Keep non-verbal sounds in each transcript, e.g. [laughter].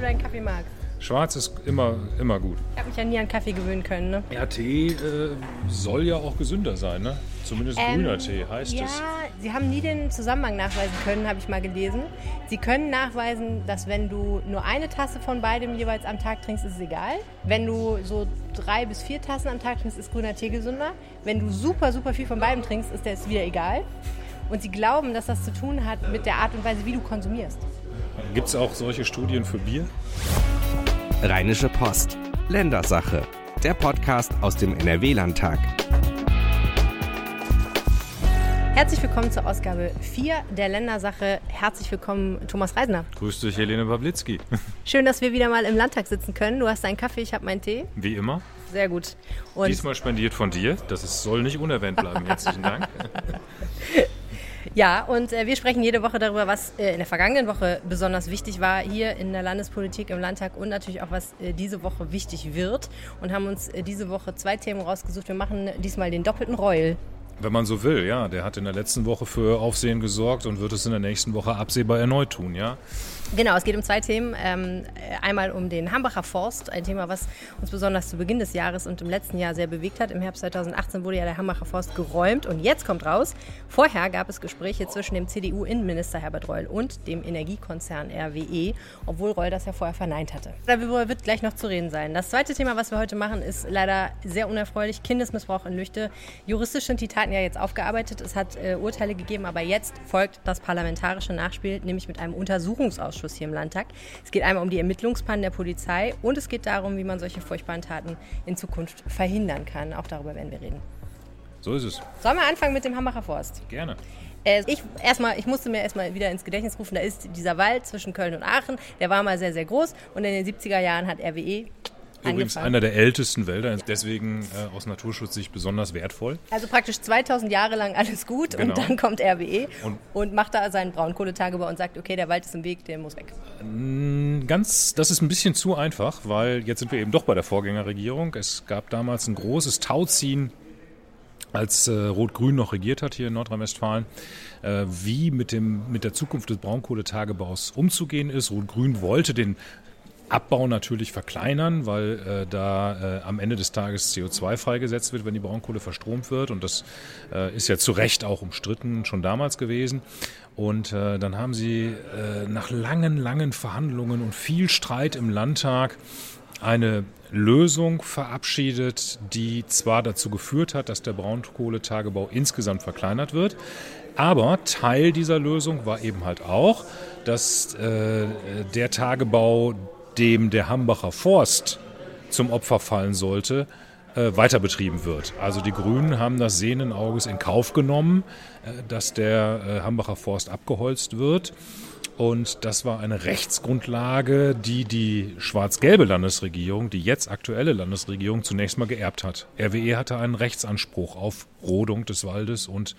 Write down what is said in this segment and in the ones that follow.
du deinen Kaffee magst. Schwarz ist immer, immer gut. Ich habe mich ja nie an Kaffee gewöhnen können, ne? Ja, Tee äh, soll ja auch gesünder sein, ne? Zumindest Ähm, grüner Tee heißt ja, es. sie haben nie den Zusammenhang nachweisen können, habe ich mal gelesen. Sie können nachweisen, dass wenn du nur eine Tasse von beidem jeweils am Tag trinkst, ist es egal. Wenn du so drei bis vier Tassen am Tag trinkst, ist grüner Tee gesünder. Wenn du super, super viel von beidem trinkst, ist der es wieder egal. Und sie glauben, dass das zu tun hat mit der Art und Weise, wie du konsumierst. Gibt es auch solche Studien für Bier? Rheinische Post. Ländersache. Der Podcast aus dem NRW-Landtag. Herzlich willkommen zur Ausgabe 4 der Ländersache. Herzlich willkommen, Thomas Reisner. Grüß dich, Helene Pawlitzki. [laughs] Schön, dass wir wieder mal im Landtag sitzen können. Du hast deinen Kaffee, ich habe meinen Tee. Wie immer. Sehr gut. Und Diesmal spendiert von dir. Das ist, soll nicht unerwähnt bleiben. Herzlichen Dank. [laughs] Ja, und äh, wir sprechen jede Woche darüber, was äh, in der vergangenen Woche besonders wichtig war hier in der Landespolitik im Landtag und natürlich auch, was äh, diese Woche wichtig wird. Und haben uns äh, diese Woche zwei Themen rausgesucht. Wir machen diesmal den doppelten Reul. Wenn man so will, ja. Der hat in der letzten Woche für Aufsehen gesorgt und wird es in der nächsten Woche absehbar erneut tun, ja. Genau, es geht um zwei Themen. Ähm, äh, einmal um den Hambacher Forst, ein Thema, was uns besonders zu Beginn des Jahres und im letzten Jahr sehr bewegt hat. Im Herbst 2018 wurde ja der Hambacher Forst geräumt und jetzt kommt raus, vorher gab es Gespräche zwischen dem CDU-Innenminister Herbert Reul und dem Energiekonzern RWE, obwohl Reul das ja vorher verneint hatte. Darüber wird gleich noch zu reden sein. Das zweite Thema, was wir heute machen, ist leider sehr unerfreulich. Kindesmissbrauch in Lüchte. Juristisch sind die Taten ja jetzt aufgearbeitet. Es hat äh, Urteile gegeben, aber jetzt folgt das parlamentarische Nachspiel, nämlich mit einem Untersuchungsausschuss hier im Landtag. Es geht einmal um die Ermittlungspannen der Polizei und es geht darum, wie man solche furchtbaren Taten in Zukunft verhindern kann. Auch darüber werden wir reden. So ist es. Sollen wir anfangen mit dem Hambacher Forst? Gerne. Äh, Ich, erstmal, ich musste mir erstmal wieder ins Gedächtnis rufen, da ist dieser Wald zwischen Köln und Aachen, der war mal sehr, sehr groß und in den 70er Jahren hat RWE Übrigens einer der ältesten Wälder, deswegen äh, aus Naturschutzsicht besonders wertvoll. Also praktisch 2000 Jahre lang alles gut Genau. und dann kommt RWE Und- und, macht da seinen Braunkohletagebau und sagt, okay, der Wald ist im Weg, der muss weg. Ganz, das ist ein bisschen zu einfach, weil jetzt sind wir eben doch bei der Vorgängerregierung. Es gab damals ein großes Tauziehen, als äh, Rot-Grün noch regiert hat hier in Nordrhein-Westfalen, äh, wie mit, dem, mit der Zukunft des Braunkohletagebaus umzugehen ist. Rot-Grün wollte den Abbau natürlich verkleinern, weil äh, da äh, am Ende des Tages CO2 freigesetzt wird, wenn die Braunkohle verstromt wird. Und das äh, ist ja zu Recht auch umstritten, schon damals gewesen. Und äh, dann haben sie äh, nach langen, langen Verhandlungen und viel Streit im Landtag eine Lösung verabschiedet, die zwar dazu geführt hat, dass der Braunkohletagebau insgesamt verkleinert wird, aber Teil dieser Lösung war eben halt auch, dass äh, der Tagebau, dem der Hambacher Forst zum Opfer fallen sollte, äh, weiter betrieben wird. Also die Grünen haben das sehenden Auges in Kauf genommen, äh, dass der äh, Hambacher Forst abgeholzt wird. Und das war eine Rechtsgrundlage, die die schwarz-gelbe Landesregierung, die jetzt aktuelle Landesregierung, zunächst mal geerbt hat. RWE hatte einen Rechtsanspruch auf Rodung des Waldes und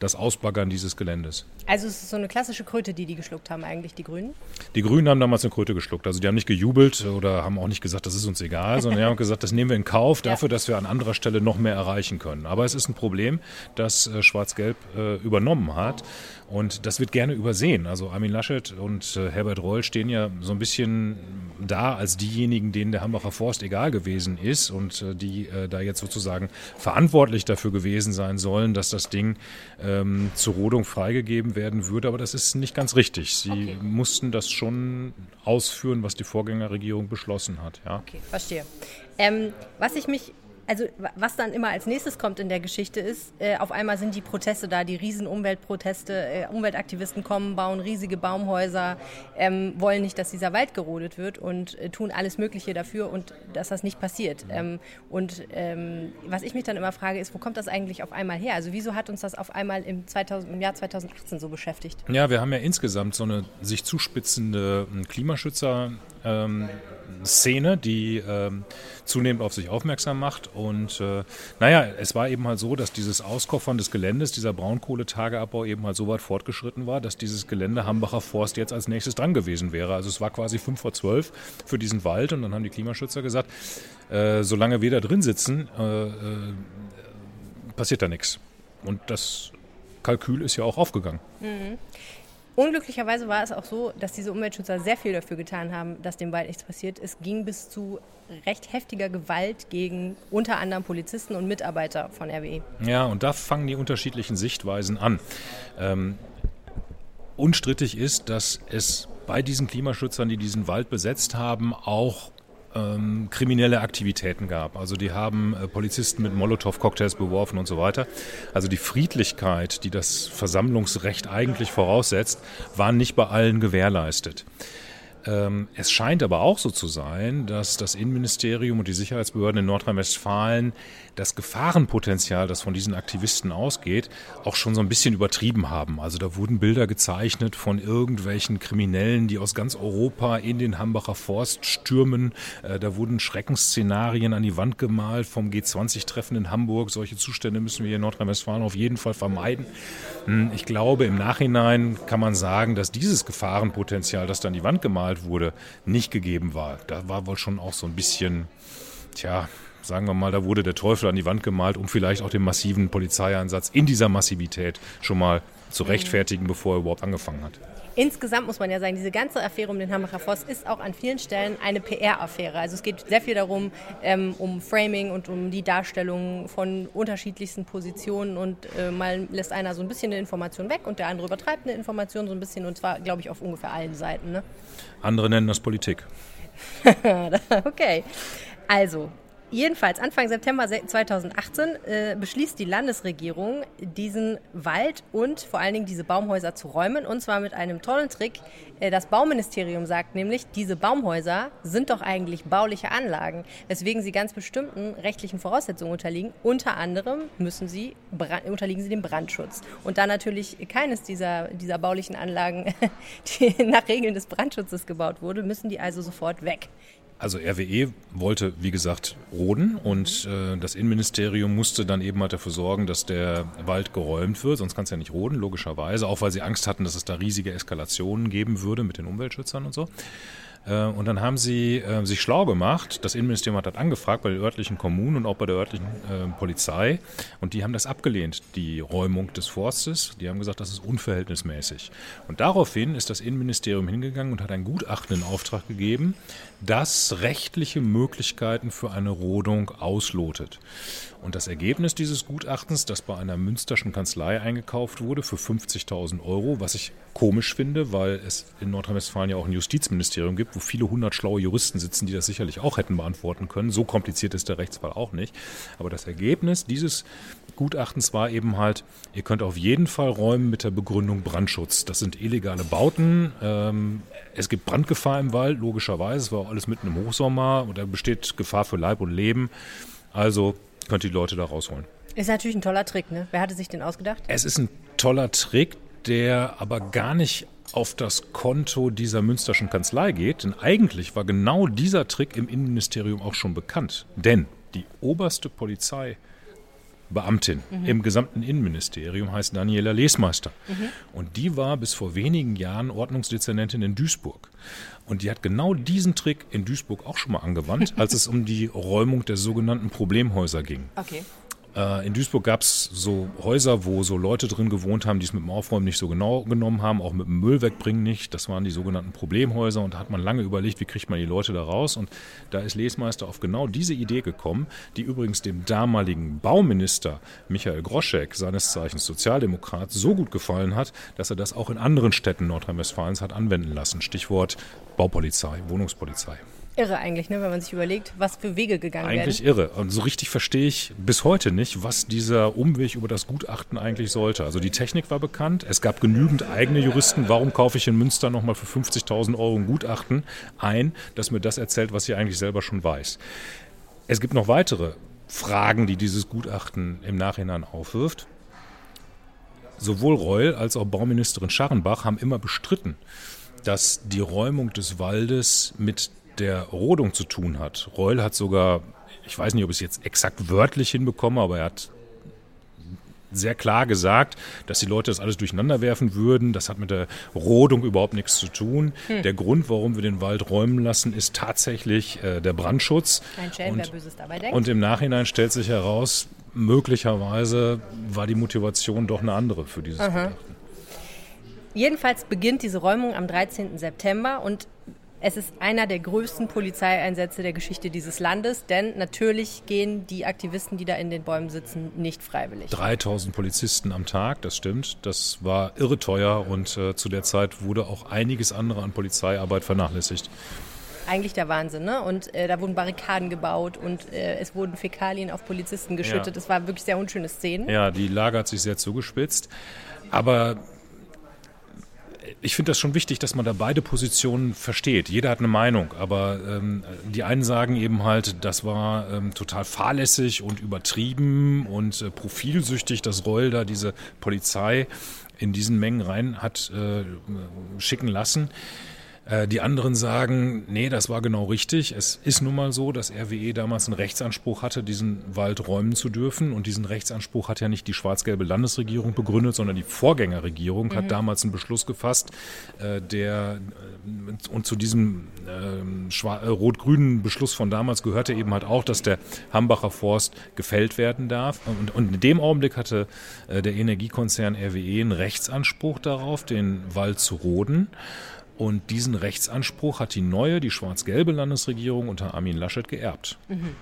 das Ausbaggern dieses Geländes. Also es ist so eine klassische Kröte, die die geschluckt haben eigentlich, die Grünen. Die Grünen haben damals eine Kröte geschluckt. Also die haben nicht gejubelt oder haben auch nicht gesagt, das ist uns egal, sondern die haben [laughs] gesagt, das nehmen wir in Kauf dafür, dass wir an anderer Stelle noch mehr erreichen können. Aber es ist ein Problem, das äh, Schwarz-Gelb äh, übernommen hat. Und das wird gerne übersehen. Also Armin Laschet und äh, Herbert Reul stehen ja so ein bisschen da als diejenigen, denen der Hambacher Forst egal gewesen ist und äh, die äh, da jetzt sozusagen verantwortlich dafür gewesen sein sollen, dass das Ding ähm, zur Rodung freigegeben werden würde. Aber das ist nicht ganz richtig. Sie Okay. mussten das schon ausführen, was die Vorgängerregierung beschlossen hat. Ja. Okay, verstehe. Ähm, was ich mich, also wa- was dann immer als nächstes kommt in der Geschichte ist, äh, auf einmal sind die Proteste da, die riesen Umweltproteste, äh, Umweltaktivisten kommen, bauen riesige Baumhäuser, ähm, wollen nicht, dass dieser Wald gerodet wird und äh, tun alles Mögliche dafür und dass das nicht passiert. Ähm, und ähm, was ich mich dann immer frage, ist, wo kommt das eigentlich auf einmal her? Also wieso hat uns das auf einmal im, 2000, im Jahr 2018 so beschäftigt? Ja, wir haben ja insgesamt so eine sich zuspitzende ähm, Klimaschützer. Ähm, die ähm, zunehmend auf sich aufmerksam macht. Und äh, naja, es war eben halt so, dass dieses Auskoffern des Geländes, dieser Braunkohletageabbau eben halt so weit fortgeschritten war, dass dieses Gelände Hambacher Forst jetzt als nächstes dran gewesen wäre. Also es war quasi fünf vor zwölf für diesen Wald und dann haben die Klimaschützer gesagt, äh, solange wir da drin sitzen, äh, äh, passiert da nichts. Und das Kalkül ist ja auch aufgegangen. Unglücklicherweise war es auch so, dass diese Umweltschützer sehr viel dafür getan haben, dass dem Wald nichts passiert. Es ging bis zu recht heftiger Gewalt gegen unter anderem Polizisten und Mitarbeiter von RWE. Ja, und da fangen die unterschiedlichen Sichtweisen an. Ähm, unstrittig ist, dass es bei diesen Klimaschützern, die diesen Wald besetzt haben, auch ähm, kriminelle Aktivitäten gab. Also die haben äh, Polizisten mit Molotow-Cocktails beworfen und so weiter. Also die Friedlichkeit, die das Versammlungsrecht eigentlich voraussetzt, war nicht bei allen gewährleistet. Ähm, es scheint aber auch so zu sein, dass das Innenministerium und die Sicherheitsbehörden in Nordrhein-Westfalen das Gefahrenpotenzial, das von diesen Aktivisten ausgeht, auch schon so ein bisschen übertrieben haben. Also da wurden Bilder gezeichnet von irgendwelchen Kriminellen, die aus ganz Europa in den Hambacher Forst stürmen. Äh, da wurden Schreckensszenarien an die Wand gemalt vom G20-Treffen in Hamburg. Solche Zustände müssen wir hier in Nordrhein-Westfalen auf jeden Fall vermeiden. Hm, ich glaube, im Nachhinein kann man sagen, dass dieses Gefahrenpotenzial, das dann an die Wand gemalt wurde, nicht gegeben war. Da war wohl schon auch so ein bisschen, tja, sagen wir mal, da wurde der Teufel an die Wand gemalt, um vielleicht auch den massiven Polizeieinsatz in dieser Massivität schon mal zu rechtfertigen, bevor er überhaupt angefangen hat. Insgesamt muss man ja sagen, diese ganze Affäre um den Hambacher Forst ist auch an vielen Stellen eine PR-Affäre. Also es geht sehr viel darum, ähm, um Framing und um die Darstellung von unterschiedlichsten Positionen und äh, mal lässt einer so ein bisschen eine Information weg und der andere übertreibt eine Information so ein bisschen und zwar, glaube ich, auf ungefähr allen Seiten. Ne? Andere nennen das Politik. [laughs] okay. Also, Jedenfalls Anfang September 2018 äh, beschließt die Landesregierung, diesen Wald und vor allen Dingen diese Baumhäuser zu räumen. Und zwar mit einem tollen Trick. Äh, das Bauministerium sagt nämlich, diese Baumhäuser sind doch eigentlich bauliche Anlagen, weswegen sie ganz bestimmten rechtlichen Voraussetzungen unterliegen. Unter anderem müssen sie, unterliegen sie dem Brandschutz. Und da natürlich keines dieser, dieser baulichen Anlagen [laughs] die nach Regeln des Brandschutzes gebaut wurde, müssen die also sofort weg. Also RWE wollte, wie gesagt, roden und äh, das Innenministerium musste dann eben halt dafür sorgen, dass der Wald geräumt wird, sonst kann es ja nicht roden, logischerweise, auch weil sie Angst hatten, dass es da riesige Eskalationen geben würde mit den Umweltschützern und so. Äh, und dann haben sie äh, sich schlau gemacht. Das Innenministerium hat das angefragt bei den örtlichen Kommunen und auch bei der örtlichen äh, Polizei. Und die haben das abgelehnt, die Räumung des Forstes. Die haben gesagt, das ist unverhältnismäßig. Und daraufhin ist das Innenministerium hingegangen und hat ein Gutachten in Auftrag gegeben, das rechtliche Möglichkeiten für eine Rodung auslotet. Und das Ergebnis dieses Gutachtens, das bei einer münsterschen Kanzlei eingekauft wurde für 50.000 Euro, was ich komisch finde, weil es in Nordrhein-Westfalen ja auch ein Justizministerium gibt, wo viele hundert schlaue Juristen sitzen, die das sicherlich auch hätten beantworten können. So kompliziert ist der Rechtsfall auch nicht. Aber das Ergebnis dieses Gutachtens war eben halt, ihr könnt auf jeden Fall räumen mit der Begründung Brandschutz. Das sind illegale Bauten. Ähm, es gibt Brandgefahr im Wald, logischerweise. Es war alles mitten im Hochsommer und da besteht Gefahr für Leib und Leben. Also könnt ihr die Leute da rausholen. Ist natürlich ein toller Trick, ne? Wer hatte sich den ausgedacht? Es ist ein toller Trick, der aber gar nicht auf das Konto dieser Münsterschen Kanzlei geht, denn eigentlich war genau dieser Trick im Innenministerium auch schon bekannt. Denn die oberste Polizei Beamtin mhm. im gesamten Innenministerium heißt Daniela Lesmeister. Mhm. Und die war bis vor wenigen Jahren Ordnungsdezernentin in Duisburg. Und die hat genau diesen Trick in Duisburg auch schon mal angewandt, [laughs] als es um die Räumung der sogenannten Problemhäuser ging. Okay. Äh, in Duisburg gab es so Häuser, wo so Leute drin gewohnt haben, die es mit dem Aufräumen nicht so genau genommen haben, auch mit dem Müll wegbringen nicht. Das waren die sogenannten Problemhäuser und da hat man lange überlegt, wie kriegt man die Leute da raus. Und da ist Lesmeister auf genau diese Idee gekommen, die übrigens dem damaligen Bauminister Michael Groschek, seines Zeichens Sozialdemokrat, so gut gefallen hat, dass er das auch in anderen Städten Nordrhein-Westfalens hat anwenden lassen. Stichwort Baupolizei, Wohnungspolizei. Irre eigentlich, ne, wenn man sich überlegt, was für Wege gegangen eigentlich werden. Eigentlich irre. Und so richtig verstehe ich bis heute nicht, was dieser Umweg über das Gutachten eigentlich sollte. Also die Technik war bekannt, es gab genügend eigene Juristen. Warum kaufe ich in Münster nochmal für 50.000 Euro ein Gutachten ein, das mir das erzählt, was ich eigentlich selber schon weiß? Es gibt noch weitere Fragen, die dieses Gutachten im Nachhinein aufwirft. Sowohl Reul als auch Bauministerin Scharrenbach haben immer bestritten, dass die Räumung des Waldes mit der Rodung zu tun hat. Reul hat sogar, ich weiß nicht, ob ich es jetzt exakt wörtlich hinbekomme, aber er hat sehr klar gesagt, dass die Leute das alles durcheinander werfen würden. Das hat mit der Rodung überhaupt nichts zu tun. Hm. Der Grund, warum wir den Wald räumen lassen, ist tatsächlich äh, der Brandschutz. Ein Schelm, und, wer Böses dabei denkt. Und im Nachhinein stellt sich heraus, möglicherweise war die Motivation doch eine andere für dieses Aha. Gutachten. jedenfalls beginnt diese Räumung am 13. September und es ist einer der größten Polizeieinsätze der Geschichte dieses Landes, denn natürlich gehen die Aktivisten, die da in den Bäumen sitzen, nicht freiwillig. 3000 Polizisten am Tag, das stimmt. Das war irre teuer und äh, zu der Zeit wurde auch einiges andere an Polizeiarbeit vernachlässigt eigentlich der Wahnsinn. Ne? Und äh, da wurden Barrikaden gebaut und äh, es wurden Fäkalien auf Polizisten geschüttet. Ja. Das war wirklich sehr unschöne Szenen. Ja, die Lage hat sich sehr zugespitzt. Aber ich finde das schon wichtig, dass man da beide Positionen versteht. Jeder hat eine Meinung, aber ähm, die einen sagen eben halt, das war ähm, total fahrlässig und übertrieben und äh, profilsüchtig, dass Reul da diese Polizei in diesen Mengen rein hat äh, schicken lassen. Äh, die anderen sagen, nee, das war genau richtig. Es ist nun mal so, dass RWE damals einen Rechtsanspruch hatte, diesen Wald räumen zu dürfen. Und diesen Rechtsanspruch hat ja nicht die schwarz-gelbe Landesregierung begründet, sondern die Vorgängerregierung mhm. hat damals einen Beschluss gefasst, äh, der äh, und zu diesem ähm, rot-grünen Beschluss von damals gehörte eben halt auch, dass der Hambacher Forst gefällt werden darf. Und, und in dem Augenblick hatte der Energiekonzern RWE einen Rechtsanspruch darauf, den Wald zu roden. Und diesen Rechtsanspruch hat die neue, die schwarz-gelbe Landesregierung unter Armin Laschet geerbt. Mhm.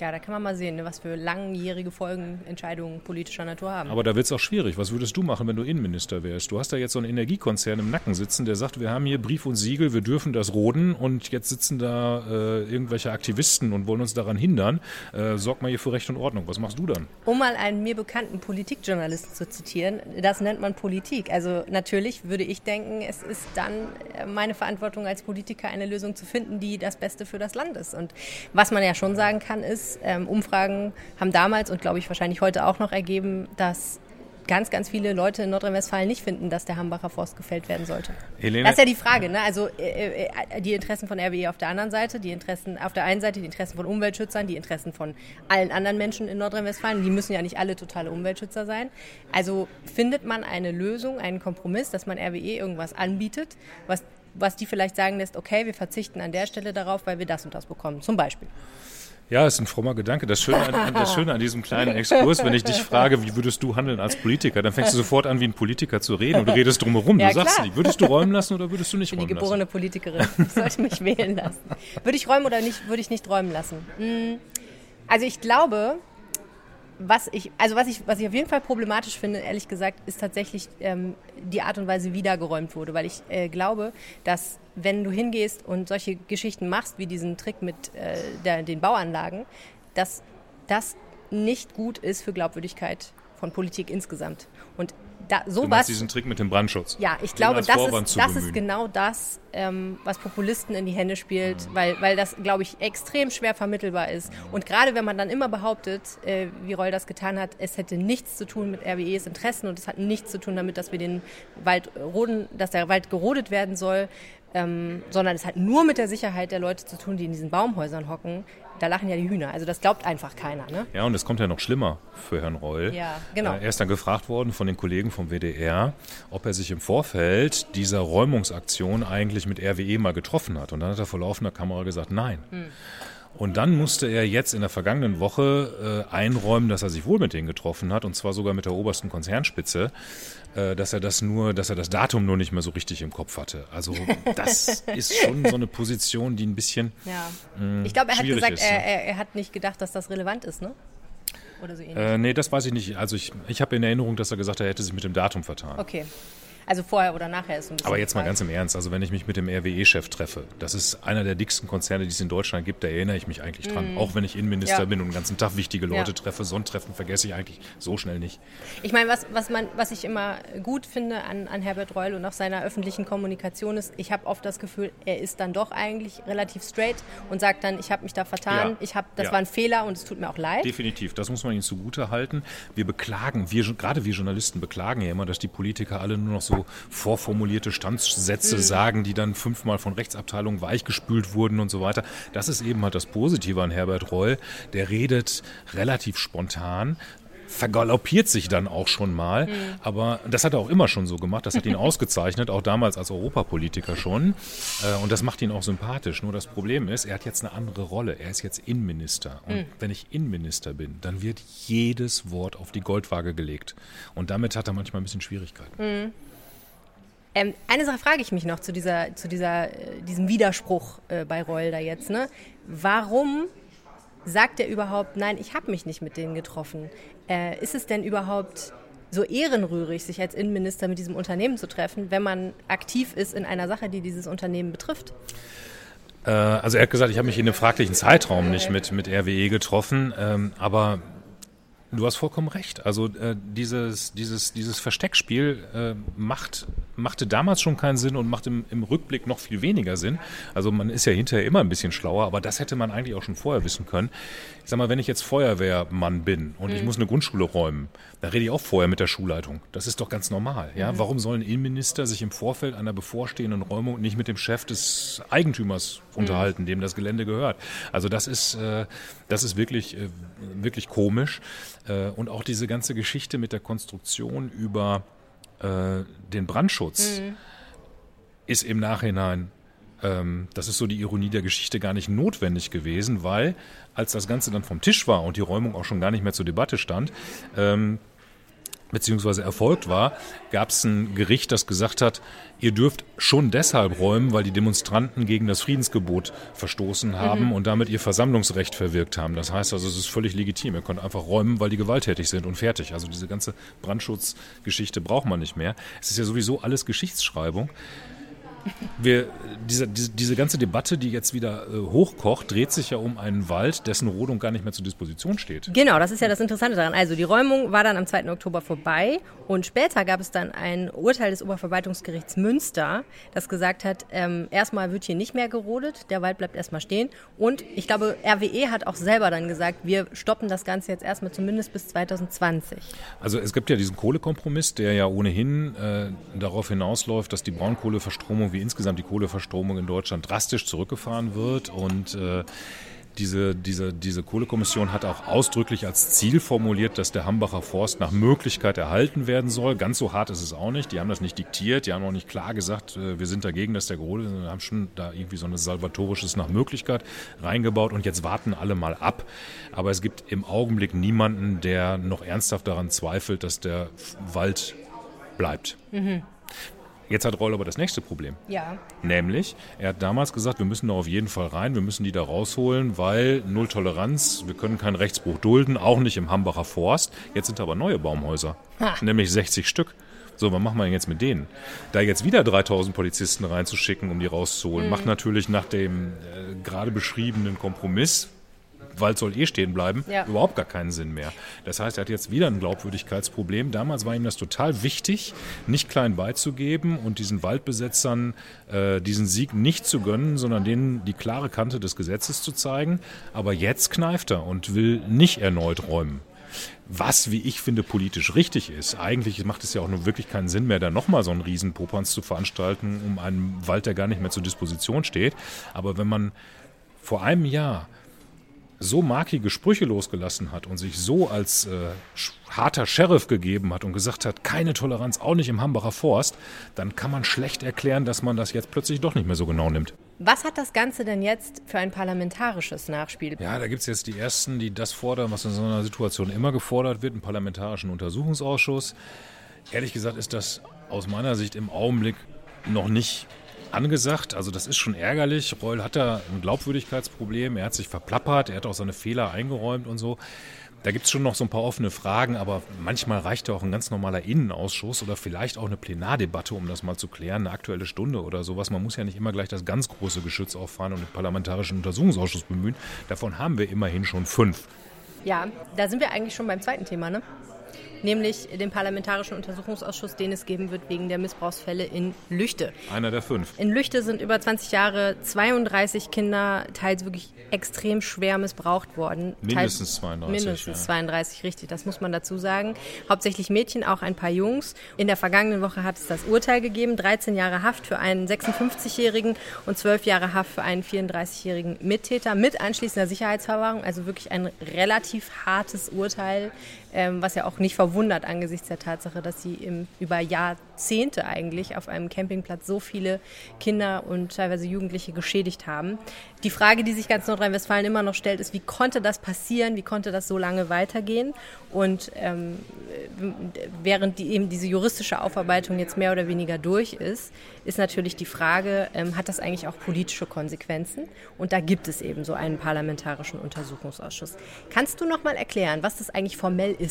Ja, da kann man mal sehen, ne, was für langjährige Folgen Entscheidungen politischer Natur haben. Aber da wird es auch schwierig. Was würdest du machen, wenn du Innenminister wärst? Du hast da jetzt so einen Energiekonzern im Nacken sitzen, der sagt, wir haben hier Brief und Siegel, wir dürfen das roden und jetzt sitzen da äh, irgendwelche Aktivisten und wollen uns daran hindern. Äh, sorg mal hier für Recht und Ordnung. Was machst du dann? Um mal einen mir bekannten Politikjournalisten zu zitieren, das nennt man Politik. Also natürlich würde ich denken, es ist dann äh, meine Verantwortung als Politiker, eine Lösung zu finden, die das Beste für das Land ist. Und was man ja schon sagen kann, ist, ähm, Umfragen haben damals und glaube ich wahrscheinlich heute auch noch ergeben, dass ganz, ganz viele Leute in Nordrhein-Westfalen nicht finden, dass der Hambacher Forst gefällt werden sollte. Helene? Das ist ja die Frage. Ne? Also äh, äh, die Interessen von RWE auf der anderen Seite, die Interessen auf der einen Seite, die Interessen von Umweltschützern, die Interessen von allen anderen Menschen in Nordrhein-Westfalen. Die müssen ja nicht alle totale Umweltschützer sein. Also findet man eine Lösung, einen Kompromiss, dass man RWE irgendwas anbietet, was, was die vielleicht sagen lässt, okay, wir verzichten an der Stelle darauf, weil wir das und das bekommen. Zum Beispiel. Ja, ist ein frommer Gedanke. Das Schöne, an, das Schöne an diesem kleinen Exkurs, wenn ich dich [laughs] frage, wie würdest du handeln als Politiker, dann fängst du sofort an, wie ein Politiker zu reden und du redest drumherum. Ja, du sagst klar. würdest du räumen lassen oder würdest du nicht räumen lassen? Ich bin die geborene lassen? Politikerin. Ich sollte mich wählen lassen. Würde ich räumen oder nicht, würde ich nicht räumen lassen? Hm. Also ich glaube, was ich, also was ich, was ich auf jeden Fall problematisch finde, ehrlich gesagt, ist tatsächlich ähm, die Art und Weise, wie da geräumt wurde. Weil ich äh, glaube, dass wenn du hingehst und solche Geschichten machst, wie diesen Trick mit äh, der, den Bauanlagen, dass das nicht gut ist für Glaubwürdigkeit von Politik insgesamt. Und da, sowas. diesen Trick mit dem Brandschutz. Ja, ich glaube, das, ist, das ist genau das, ähm, was Populisten in die Hände spielt, mhm. weil, weil das, glaube ich, extrem schwer vermittelbar ist. Und gerade wenn man dann immer behauptet, äh, wie Roll das getan hat, es hätte nichts zu tun mit RWEs Interessen und es hat nichts zu tun damit, dass wir den Wald roden, dass der Wald gerodet werden soll, ähm, sondern es hat nur mit der Sicherheit der Leute zu tun, die in diesen Baumhäusern hocken. Da lachen ja die Hühner. Also das glaubt einfach keiner. Ne? Ja, und es kommt ja noch schlimmer für Herrn Reul. Ja, genau. Äh, er ist dann gefragt worden von den Kollegen vom WDR, ob er sich im Vorfeld dieser Räumungsaktion eigentlich mit RWE mal getroffen hat. Und dann hat er vor laufender Kamera gesagt, nein. Hm. Und dann musste er jetzt in der vergangenen Woche äh, einräumen, dass er sich wohl mit denen getroffen hat, und zwar sogar mit der obersten Konzernspitze, äh, dass er das nur, dass er das Datum nur nicht mehr so richtig im Kopf hatte. Also [laughs] das ist schon so eine Position, die ein bisschen. Ja. Mh, mm, ich glaube, er hat gesagt, ist, er, er, er, hat nicht gedacht, dass das relevant ist, ne? Oder so ähnlich. Äh, nee, das weiß ich nicht. Also ich, ich habe in Erinnerung, dass er gesagt hat, er hätte sich mit dem Datum vertan. Okay. Also vorher oder nachher ist ein bisschen. Aber jetzt mal ganz im Ernst, also wenn ich mich mit dem RWE-Chef treffe, das ist einer der dicksten Konzerne, die es in Deutschland gibt, da erinnere ich mich eigentlich dran. Mm. Auch wenn ich Innenminister ja. bin und den ganzen Tag wichtige Leute ja. treffe, so ein Treffen vergesse ich eigentlich so schnell nicht. Ich meine, was, was, was ich immer gut finde an, an Herbert Reul und auch seiner öffentlichen Kommunikation ist, ich habe oft das Gefühl, er ist dann doch eigentlich relativ straight und sagt dann, ich habe mich da vertan, ja. ich hab, das war ein Fehler und es tut mir auch leid. Definitiv, das muss man ihm zugute halten. Wir beklagen, wir, gerade wir Journalisten beklagen ja immer, dass die Politiker alle nur noch so vorformuliert formulierte Standsätze mhm. sagen, die dann fünfmal von Rechtsabteilungen weichgespült wurden und so weiter. Das ist eben halt das Positive an Herbert Reul. Der redet relativ spontan, vergaloppiert sich dann auch schon mal. Mhm. Aber das hat er auch immer schon so gemacht. Das hat ihn [laughs] ausgezeichnet, auch damals als Europapolitiker schon. Äh, und das macht ihn auch sympathisch. Nur das Problem ist, er hat jetzt eine andere Rolle. Er ist jetzt Innenminister. Und mhm. wenn ich Innenminister bin, dann wird jedes Wort auf die Goldwaage gelegt. Und damit hat er manchmal ein bisschen Schwierigkeiten. Mhm. Ähm, eine Sache frage ich mich noch zu, dieser, zu dieser, äh, diesem Widerspruch äh, bei Reul da jetzt. Ne? Warum sagt er überhaupt, nein, ich habe mich nicht mit denen getroffen? Äh, ist es denn überhaupt so ehrenrührig, sich als Innenminister mit diesem Unternehmen zu treffen, wenn man aktiv ist in einer Sache, die dieses Unternehmen betrifft? Äh, also er hat gesagt, ich habe mich in einem fraglichen Zeitraum nicht mit, mit RWE getroffen, ähm, aber Du hast vollkommen recht. Also äh, dieses, dieses, dieses Versteckspiel äh, macht, machte damals schon keinen Sinn und macht im, im Rückblick noch viel weniger Sinn. Also man ist ja hinterher immer ein bisschen schlauer, aber das hätte man eigentlich auch schon vorher wissen können. Ich sag mal, wenn ich jetzt Feuerwehrmann bin und mhm. ich muss eine Grundschule räumen, dann rede ich auch vorher mit der Schulleitung. Das ist doch ganz normal. Ja? Mhm. Warum sollen Innenminister sich im Vorfeld einer bevorstehenden Räumung nicht mit dem Chef des Eigentümers mhm. unterhalten, dem das Gelände gehört? Also das ist, äh, das ist wirklich, äh, wirklich komisch. Äh, und auch diese ganze Geschichte mit der Konstruktion über äh, den Brandschutz mhm. ist im Nachhinein ähm, das ist so die Ironie der Geschichte gar nicht notwendig gewesen, weil als das Ganze dann vom Tisch war und die Räumung auch schon gar nicht mehr zur Debatte stand, ähm, beziehungsweise erfolgt war, gab es ein Gericht, das gesagt hat, ihr dürft schon deshalb räumen, weil die Demonstranten gegen das Friedensgebot verstoßen haben mhm. und damit ihr Versammlungsrecht verwirkt haben. Das heißt also, es ist völlig legitim. Ihr könnt einfach räumen, weil die gewalttätig sind und fertig. Also diese ganze Brandschutzgeschichte braucht man nicht mehr. Es ist ja sowieso alles Geschichtsschreibung wir, diese, diese, diese, ganze Debatte, die jetzt wieder äh, hochkocht, dreht sich ja um einen Wald, dessen Rodung gar nicht mehr zur Disposition steht. Genau, das ist ja das Interessante daran. Also die Räumung war dann am 2. Oktober vorbei und später gab es dann ein Urteil des Oberverwaltungsgerichts Münster, das gesagt hat, ähm, erstmal wird hier nicht mehr gerodet, der Wald bleibt erstmal stehen. Und ich glaube, RWE hat auch selber dann gesagt, wir stoppen das Ganze jetzt erstmal zumindest bis 2020. Also es gibt ja diesen Kohlekompromiss, der ja ohnehin äh, darauf hinausläuft, dass die Braunkohleverstromung wie insgesamt die Kohleverstromung in Deutschland drastisch zurückgefahren wird. Und äh, diese, diese, diese Kohlekommission hat auch ausdrücklich als Ziel formuliert, dass der Hambacher Forst nach Möglichkeit erhalten werden soll. Ganz so hart ist es auch nicht. Die haben das nicht diktiert, die haben auch nicht klar gesagt, äh, wir sind dagegen, dass der gerodet ist. haben schon da irgendwie so ein salvatorisches nach Möglichkeit reingebaut und jetzt warten alle mal ab. Aber es gibt im Augenblick niemanden, der noch ernsthaft daran zweifelt, dass der Wald bleibt. Mhm. Jetzt hat Reul aber das nächste Problem. Ja. Nämlich, er hat damals gesagt, wir müssen da auf jeden Fall rein, wir müssen die da rausholen, weil Null Toleranz, wir können keinen Rechtsbruch dulden, auch nicht im Hambacher Forst. Jetzt sind aber neue Baumhäuser, ha. nämlich 60 Stück. So, was machen wir jetzt mit denen? Da jetzt wieder 3000 Polizisten reinzuschicken, um die rauszuholen, mhm. macht natürlich nach dem äh, gerade beschriebenen Kompromiss, Wald soll eh stehen bleiben, ja. überhaupt gar keinen Sinn mehr. Das heißt, er hat jetzt wieder ein Glaubwürdigkeitsproblem. Damals war ihm das total wichtig, nicht klein beizugeben und diesen Waldbesetzern äh, diesen Sieg nicht zu gönnen, sondern denen die klare Kante des Gesetzes zu zeigen. Aber jetzt kneift er und will nicht erneut räumen was, wie ich finde, politisch richtig ist. Eigentlich macht es ja auch nur wirklich keinen Sinn mehr, da nochmal so einen riesen Popanz zu veranstalten, um einen Wald, der gar nicht mehr zur Disposition steht. Aber wenn man vor einem Jahr so markige Sprüche losgelassen hat und sich so als äh, harter Sheriff gegeben hat und gesagt hat, keine Toleranz, auch nicht im Hambacher Forst, dann kann man schlecht erklären, dass man das jetzt plötzlich doch nicht mehr so genau nimmt. Was hat das Ganze denn jetzt für ein parlamentarisches Nachspiel? Ja, da gibt es jetzt die Ersten, die das fordern, was in so einer Situation immer gefordert wird, einen parlamentarischen Untersuchungsausschuss. Ehrlich gesagt ist das aus meiner Sicht im Augenblick noch nicht angesagt. Also das ist schon ärgerlich. Reul hat da ein Glaubwürdigkeitsproblem. Er hat sich verplappert, er hat auch seine Fehler eingeräumt und so. Da gibt es schon noch so ein paar offene Fragen, aber manchmal reicht ja auch ein ganz normaler Innenausschuss oder vielleicht auch eine Plenardebatte, um das mal zu klären, eine aktuelle Stunde oder sowas. Man muss ja nicht immer gleich das ganz große Geschütz auffahren und den parlamentarischen Untersuchungsausschuss bemühen. Davon haben wir immerhin schon fünf. Ja, da sind wir eigentlich schon beim zweiten Thema, ne? Nämlich den Parlamentarischen Untersuchungsausschuss, den es geben wird wegen der Missbrauchsfälle in Lüchte. Einer der fünf. In Lüchte sind über 20 Jahre 32 Kinder teils wirklich extrem schwer missbraucht worden. Mindestens 32. Mindestens ja. 32, richtig, das muss man dazu sagen. Hauptsächlich Mädchen, auch ein paar Jungs. In der vergangenen Woche hat es das Urteil gegeben, 13 Jahre Haft für einen 56-Jährigen und 12 Jahre Haft für einen 34-jährigen Mittäter mit anschließender Sicherheitsverwahrung. Also wirklich ein relativ hartes Urteil ähm, was ja auch nicht verwundert angesichts der Tatsache, dass sie im, über Jahrzehnte eigentlich auf einem Campingplatz so viele Kinder und teilweise Jugendliche geschädigt haben. Die Frage, die sich ganz Nordrhein-Westfalen immer noch stellt, ist, wie konnte das passieren, wie konnte das so lange weitergehen? Und ähm, während die, eben diese juristische Aufarbeitung jetzt mehr oder weniger durch ist, ist natürlich die Frage, ähm, hat das eigentlich auch politische Konsequenzen? Und da gibt es eben so einen parlamentarischen Untersuchungsausschuss. Kannst du noch mal erklären, was das eigentlich formell ist?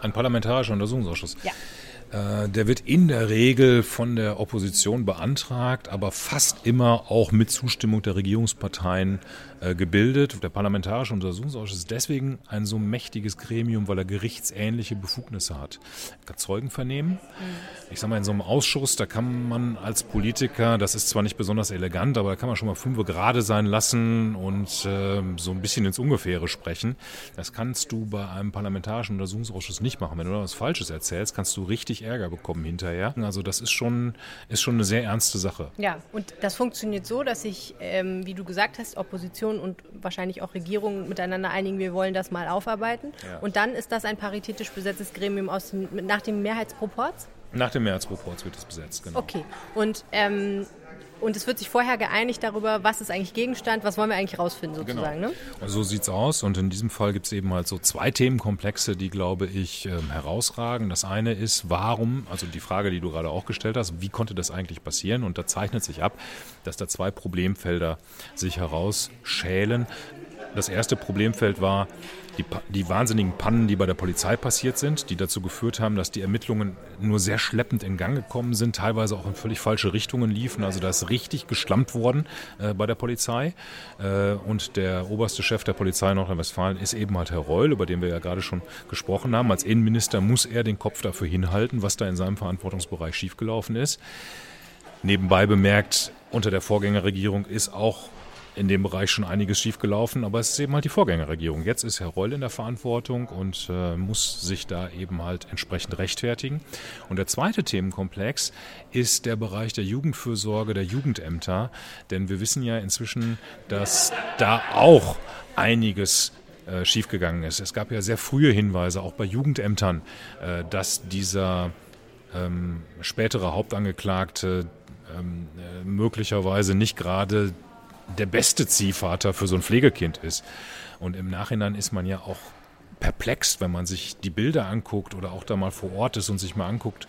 Ein parlamentarischer Untersuchungsausschuss. Ja. Äh, der wird in der Regel von der Opposition beantragt, aber fast immer auch mit Zustimmung der Regierungsparteien gebildet. Der Parlamentarische Untersuchungsausschuss ist deswegen ein so mächtiges Gremium, weil er gerichtsähnliche Befugnisse hat. Er kann Zeugen vernehmen. Ich sage mal, in so einem Ausschuss, da kann man als Politiker, das ist zwar nicht besonders elegant, aber da kann man schon mal fünf gerade sein lassen und äh, so ein bisschen ins Ungefähre sprechen. Das kannst du bei einem parlamentarischen Untersuchungsausschuss nicht machen. Wenn du da was Falsches erzählst, kannst du richtig Ärger bekommen hinterher. Also das ist schon, ist schon eine sehr ernste Sache. Ja, und das funktioniert so, dass sich, ähm, wie du gesagt hast, Opposition und wahrscheinlich auch Regierung miteinander einigen, wir wollen das mal aufarbeiten. Ja. Und dann ist das ein paritätisch besetztes Gremium aus, nach dem Mehrheitsproports? Nach dem Mehrheitsproports wird es besetzt, genau. Okay. Und ähm, und es wird sich vorher geeinigt darüber, was ist eigentlich Gegenstand, was wollen wir eigentlich rausfinden sozusagen. Genau. Ne? Und so sieht es aus. Und in diesem Fall gibt es eben halt so zwei Themenkomplexe, die, glaube ich, ähm, herausragen. Das eine ist, warum, also die Frage, die du gerade auch gestellt hast, wie konnte das eigentlich passieren? Und da zeichnet sich ab, dass da zwei Problemfelder sich herausschälen. Das erste Problemfeld war die, die, wahnsinnigen Pannen, die bei der Polizei passiert sind, die dazu geführt haben, dass die Ermittlungen nur sehr schleppend in Gang gekommen sind, teilweise auch in völlig falsche Richtungen liefen. Also da ist richtig geschlampt worden äh, bei der Polizei. Äh, und der oberste Chef der Polizei Nordrhein-Westfalen ist eben halt Herr Reul, über den wir ja gerade schon gesprochen haben. Als Innenminister muss er den Kopf dafür hinhalten, was da in seinem Verantwortungsbereich schiefgelaufen ist. Nebenbei bemerkt, unter der Vorgängerregierung ist auch in dem Bereich schon einiges schiefgelaufen, aber es ist eben halt die Vorgängerregierung. Jetzt ist Herr Reul in der Verantwortung und äh, muss sich da eben halt entsprechend rechtfertigen. Und der zweite Themenkomplex ist der Bereich der Jugendfürsorge, der Jugendämter, denn wir wissen ja inzwischen, dass da auch einiges äh, schiefgegangen ist. Es gab ja sehr frühe Hinweise, auch bei Jugendämtern, äh, dass dieser ähm, spätere Hauptangeklagte ähm, äh, möglicherweise nicht gerade der beste Ziehvater für so ein Pflegekind ist. Und im Nachhinein ist man ja auch perplex, wenn man sich die Bilder anguckt oder auch da mal vor Ort ist und sich mal anguckt,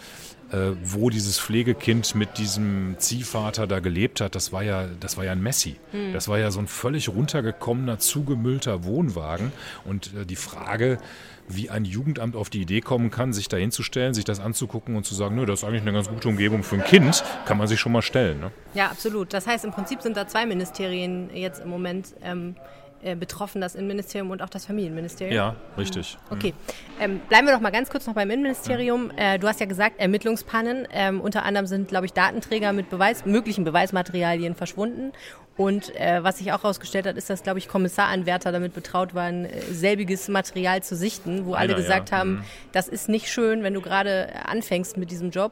wo dieses Pflegekind mit diesem Ziehvater da gelebt hat. Das war ja, das war ja ein Messi. Mhm. Das war ja so ein völlig runtergekommener, zugemüllter Wohnwagen. Und äh, die Frage, wie ein Jugendamt auf die Idee kommen kann, sich da hinzustellen, sich das anzugucken und zu sagen, nö, das ist eigentlich eine ganz gute Umgebung für ein Kind, kann man sich schon mal stellen. Ne? Ja, absolut. Das heißt, im Prinzip sind da zwei Ministerien jetzt im Moment ähm, äh, betroffen, das Innenministerium und auch das Familienministerium. Ja, richtig. Okay. Ähm, bleiben wir doch mal ganz kurz noch beim Innenministerium. Äh, du hast ja gesagt, Ermittlungspannen. Ähm, unter anderem sind, glaube ich, Datenträger mit Beweis, möglichen Beweismaterialien verschwunden. Und äh, was sich auch herausgestellt hat, ist, dass, glaube ich, Kommissaranwärter damit betraut waren, äh, selbiges Material zu sichten, wo alle gesagt ja. haben, mhm. das ist nicht schön, wenn du gerade anfängst mit diesem Job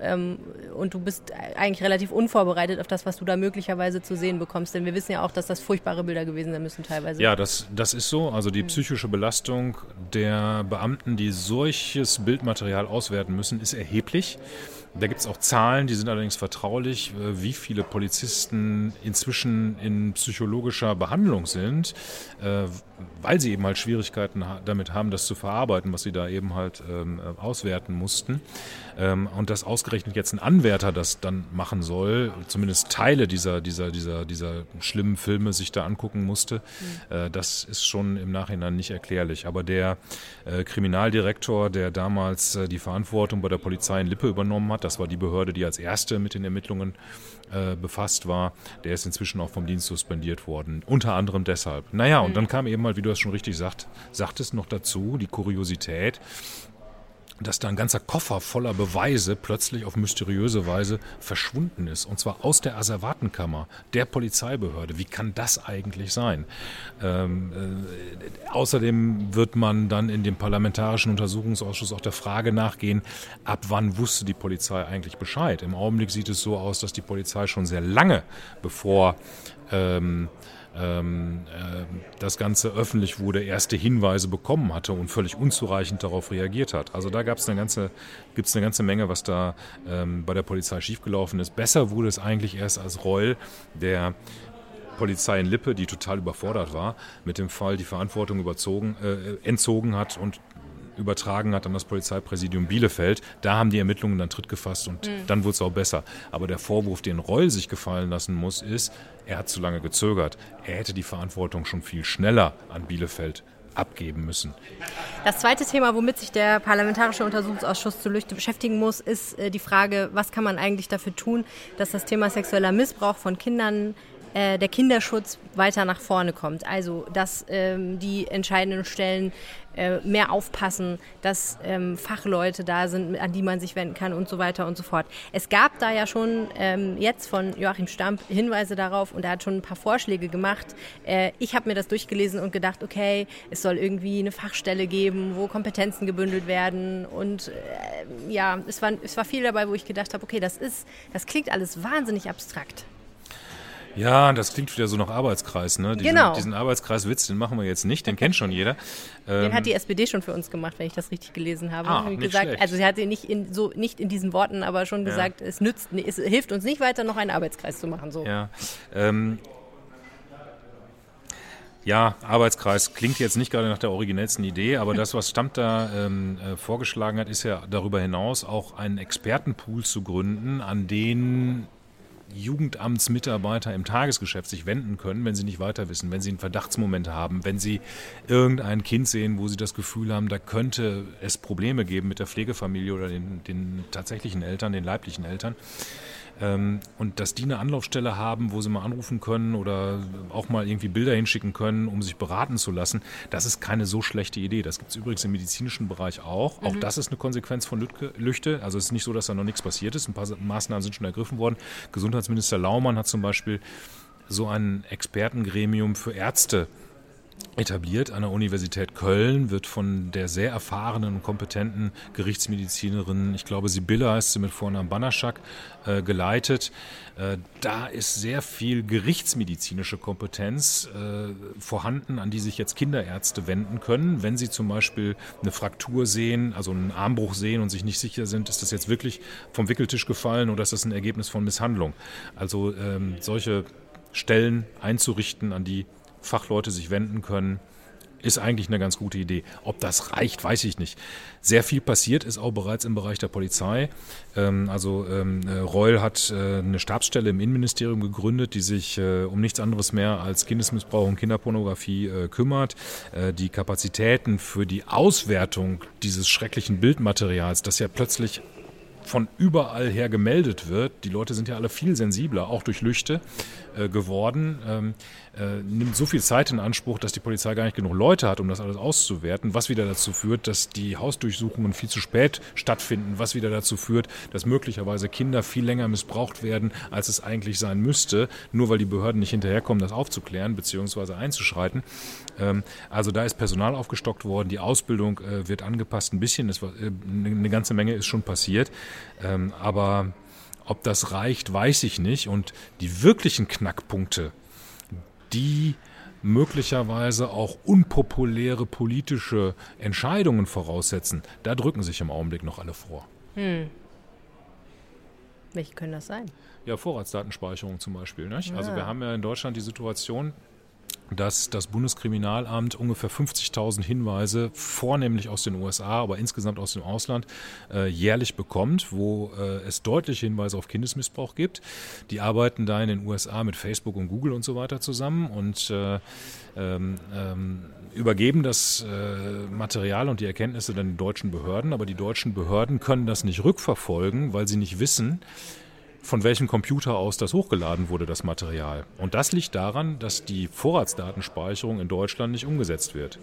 ähm, und du bist eigentlich relativ unvorbereitet auf das, was du da möglicherweise zu sehen bekommst. Denn wir wissen ja auch, dass das furchtbare Bilder gewesen sein müssen teilweise. Ja, das, das ist so. Also die mhm. psychische Belastung der Beamten, die solches Bildmaterial auswerten müssen, ist erheblich. Da gibt es auch Zahlen, die sind allerdings vertraulich, äh, wie viele Polizisten inzwischen in psychologischer Behandlung sind, äh, weil sie eben halt Schwierigkeiten damit haben, das zu verarbeiten, was sie da eben halt ähm, äh, auswerten mussten. Ähm, und dass ausgerechnet jetzt ein Anwärter das dann machen soll, zumindest Teile dieser, dieser, dieser, dieser schlimmen Filme sich da angucken musste, mhm. das ist schon im Nachhinein nicht erklärlich. Aber der Kriminaldirektor, der damals die Verantwortung bei der Polizei in Lippe übernommen hat, das war die Behörde, die als erste mit den Ermittlungen äh, befasst war. Der ist inzwischen auch vom Dienst suspendiert worden. Unter anderem deshalb. Naja, und dann mhm. kam eben mal, wie du das schon richtig sagt, sagtest noch dazu, die Kuriosität, dass da ein ganzer Koffer voller Beweise plötzlich auf mysteriöse Weise verschwunden ist. Und zwar aus der Asservatenkammer der Polizeibehörde. Wie kann das eigentlich sein? Ähm, äh, außerdem wird man dann in dem Parlamentarischen Untersuchungsausschuss auch der Frage nachgehen, ab wann wusste die Polizei eigentlich Bescheid? Im Augenblick sieht es so aus, dass die Polizei schon sehr lange, bevor ähm, ähm, äh, das Ganze öffentlich wurde, erste Hinweise bekommen hatte und völlig unzureichend darauf reagiert hat. Also da gab es eine gibt es eine ganze Menge, was da ähm, bei der Polizei schiefgelaufen ist. Besser wurde es eigentlich erst als Reul, der Polizei in Lippe, die total überfordert war, mit dem Fall die Verantwortung überzogen, äh, entzogen hat und übertragen hat an das Polizeipräsidium Bielefeld. Da haben die Ermittlungen dann Tritt gefasst und mhm. dann wurde es auch besser. Aber der Vorwurf, den Reul sich gefallen lassen muss, ist, er hat zu lange gezögert. Er hätte die Verantwortung schon viel schneller an Bielefeld abgeben müssen. Das zweite Thema, womit sich der Parlamentarische Untersuchungsausschuss zu Lüchte beschäftigen muss, ist äh, die Frage, was kann man eigentlich dafür tun, dass das Thema sexueller Missbrauch von Kindern äh, der Kinderschutz weiter nach vorne kommt. Also, dass ähm, die entscheidenden Stellen äh, mehr aufpassen, dass ähm, Fachleute da sind, an die man sich wenden kann und so weiter und so fort. Es gab da ja schon ähm, jetzt von Joachim Stamp Hinweise darauf und er hat schon ein paar Vorschläge gemacht. Äh, ich habe mir das durchgelesen und gedacht, okay, es soll irgendwie eine Fachstelle geben, wo Kompetenzen gebündelt werden und äh, ja, es war, es war viel dabei, wo ich gedacht habe, okay, das ist, das klingt alles wahnsinnig abstrakt. Ja, das klingt wieder so nach Arbeitskreis, ne? Diesen, genau. Diesen Arbeitskreiswitz, den machen wir jetzt nicht, den kennt schon jeder. Den ähm, hat die SPD schon für uns gemacht, wenn ich das richtig gelesen habe. Ah, nicht gesagt, schlecht. also sie hat sie nicht in so nicht in diesen Worten, aber schon Ja. gesagt, es nützt, es hilft uns nicht weiter, noch einen Arbeitskreis zu machen. So. Ja, ähm, ja, Arbeitskreis klingt jetzt nicht gerade nach der originellsten Idee, aber das, was Stammt da ähm, äh, vorgeschlagen hat, ist ja darüber hinaus auch einen Expertenpool zu gründen, an den Jugendamtsmitarbeiter im Tagesgeschäft sich wenden können, wenn sie nicht weiter wissen, wenn sie einen Verdachtsmoment haben, wenn sie irgendein Kind sehen, wo sie das Gefühl haben, da könnte es Probleme geben mit der Pflegefamilie oder den, den tatsächlichen Eltern, den leiblichen Eltern. Ähm, und dass die eine Anlaufstelle haben, wo sie mal anrufen können oder auch mal irgendwie Bilder hinschicken können, um sich beraten zu lassen, das ist keine so schlechte Idee. Das gibt es übrigens im medizinischen Bereich auch. Auch das ist eine Konsequenz von Lütke, Lüchte. Also es ist nicht so, dass da noch nichts passiert ist. Ein paar Maßnahmen sind schon ergriffen worden. Gesundheitsminister Laumann hat zum Beispiel so ein Expertengremium für Ärzte etabliert an der Universität Köln, wird von der sehr erfahrenen und kompetenten Gerichtsmedizinerin, ich glaube Sibylle heißt sie mit Vornamen Banaschak, äh, geleitet. Äh, da ist sehr viel gerichtsmedizinische Kompetenz äh, vorhanden, an die sich jetzt Kinderärzte wenden können, wenn sie zum Beispiel eine Fraktur sehen, also einen Armbruch sehen und sich nicht sicher sind, ist das jetzt wirklich vom Wickeltisch gefallen oder ist das ein Ergebnis von Misshandlung. Also ähm, solche Stellen einzurichten, an die Fachleute sich wenden können, ist eigentlich eine ganz gute Idee. Ob das reicht, weiß ich nicht. Sehr viel passiert ist auch bereits im Bereich der Polizei. Ähm, also ähm, äh, Reul hat äh, eine Stabsstelle im Innenministerium gegründet, die sich äh, um nichts anderes mehr als Kindesmissbrauch und Kinderpornografie kümmert. Die Kapazitäten für die Auswertung dieses schrecklichen Bildmaterials, das ja plötzlich von überall her gemeldet wird. Die Leute sind ja alle viel sensibler, auch durch Lüchte äh, geworden. Ähm, äh, nimmt so viel Zeit in Anspruch, dass die Polizei gar nicht genug Leute hat, um das alles auszuwerten, was wieder dazu führt, dass die Hausdurchsuchungen viel zu spät stattfinden, was wieder dazu führt, dass möglicherweise Kinder viel länger missbraucht werden, als es eigentlich sein müsste, nur weil die Behörden nicht hinterherkommen, das aufzuklären bzw. einzuschreiten. Ähm, also da ist Personal aufgestockt worden, die Ausbildung äh, wird angepasst, ein bisschen, es war, äh, eine ganze Menge ist schon passiert, ähm, aber ob das reicht, weiß ich nicht. Und die wirklichen Knackpunkte, die möglicherweise auch unpopuläre politische Entscheidungen voraussetzen, da drücken sich im Augenblick noch alle vor. Welche können das sein? Ja, Vorratsdatenspeicherung zum Beispiel. Nicht? Also Ah. wir haben ja in Deutschland die Situation, dass das Bundeskriminalamt ungefähr 50.000 Hinweise, vornehmlich aus den USA, aber insgesamt aus dem Ausland, äh, jährlich bekommt, wo äh, es deutliche Hinweise auf Kindesmissbrauch gibt. Die arbeiten da in den USA mit Facebook und Google und so weiter zusammen und äh, ähm, ähm, übergeben das äh, Material und die Erkenntnisse dann den deutschen Behörden, aber die deutschen Behörden können das nicht rückverfolgen, weil sie nicht wissen, von welchem Computer aus das hochgeladen wurde, das Material. Und das liegt daran, dass die Vorratsdatenspeicherung in Deutschland nicht umgesetzt wird.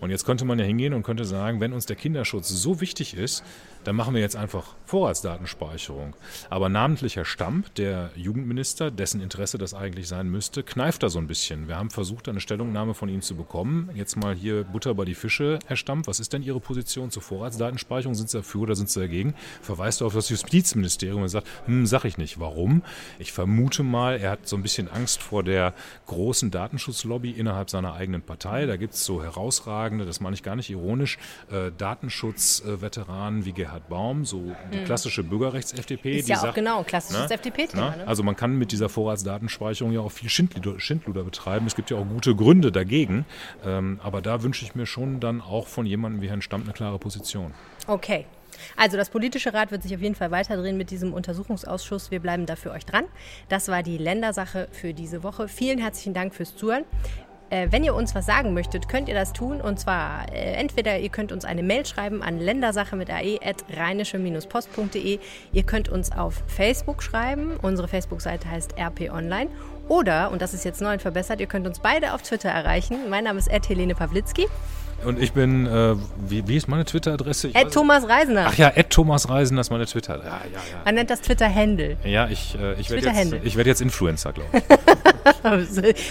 Und jetzt könnte man ja hingehen und könnte sagen, wenn uns der Kinderschutz so wichtig ist, dann machen wir jetzt einfach Vorratsdatenspeicherung. Aber namentlicher Stamp, der Jugendminister, dessen Interesse das eigentlich sein müsste, kneift da so ein bisschen. Wir haben versucht, eine Stellungnahme von ihm zu bekommen. Jetzt mal hier Butter bei die Fische, Herr Stamp. Was ist denn Ihre Position zur Vorratsdatenspeicherung? Sind Sie dafür oder sind Sie dagegen? Verweist er auf das Justizministerium und sagt, hm, sag ich nicht. nicht warum. Ich vermute mal, er hat so ein bisschen Angst vor der großen Datenschutzlobby innerhalb seiner eigenen Partei. Da gibt es so herausragende, das meine ich gar nicht ironisch, äh, Datenschutzveteranen wie Gerhard Baum, so die hm. klassische Bürgerrechts-FDP. Ist ja auch genau klassisches ne? FDP-Thema. Ne? Also man kann mit dieser Vorratsdatenspeicherung ja auch viel Schindluder, Schindluder betreiben. Es gibt ja auch gute Gründe dagegen. Ähm, aber da wünsche ich mir schon dann auch von jemandem wie Herrn Stammt eine klare Position. Okay. Also das politische Rat wird sich auf jeden Fall weiterdrehen mit diesem Untersuchungsausschuss. Wir bleiben da für euch dran. Das war die Ländersache für diese Woche. Vielen herzlichen Dank fürs Zuhören. Äh, wenn ihr uns was sagen möchtet, könnt ihr das tun. Und zwar äh, entweder ihr könnt uns eine Mail schreiben an ländersache mit ae.rheinische-post.de. Ihr könnt uns auf Facebook schreiben. Unsere Facebook-Seite heißt RP Online. Oder, und das ist jetzt neu und verbessert, ihr könnt uns beide auf Twitter erreichen. Mein Name ist Ed Helene Pawlitzki. Und ich bin, äh, wie, wie, ist meine Twitter-Adresse? Ed Thomas Reisner. Ach ja, Ed Thomas Reisner ist meine Twitter. Ja, ja, ja. Man nennt das Twitter-Handle. Ja, ich, äh, ich werde jetzt, werd jetzt Influencer, glaube ich. [laughs]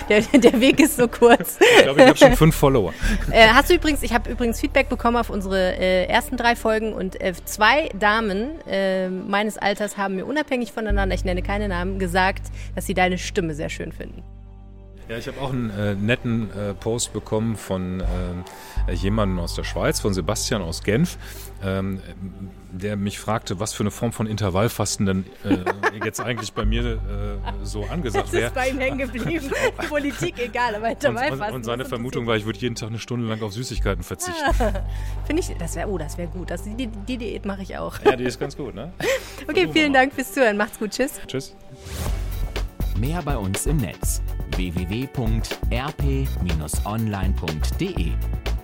der, der, Weg ist so kurz. Ich glaube, ich habe schon fünf Follower. Äh, hast du übrigens, ich habe übrigens Feedback bekommen auf unsere äh, ersten drei Folgen und äh, zwei Damen äh, meines Alters haben mir unabhängig voneinander, ich nenne keine Namen, gesagt, dass sie deine Stimme sehr schön finden. Ja, ich habe auch einen äh, netten äh, Post bekommen von äh, jemandem aus der Schweiz, von Sebastian aus Genf, ähm, der mich fragte, was für eine Form von Intervallfasten denn äh, [laughs] jetzt eigentlich bei mir äh, so angesagt wäre. Das ist bei ihm hängen geblieben. [laughs] Politik egal, aber Intervallfasten. Und, und, und seine Vermutung war, ich würde jeden Tag eine Stunde lang auf Süßigkeiten verzichten. [laughs] Finde ich, das wäre, oh, das wäre gut. Das, die, die Diät mache ich auch. Ja, die ist ganz gut, ne? okay, vielen Dank fürs Zuhören. Macht's gut. Tschüss. Tschüss. Mehr bei uns im Netz www.rp-online.de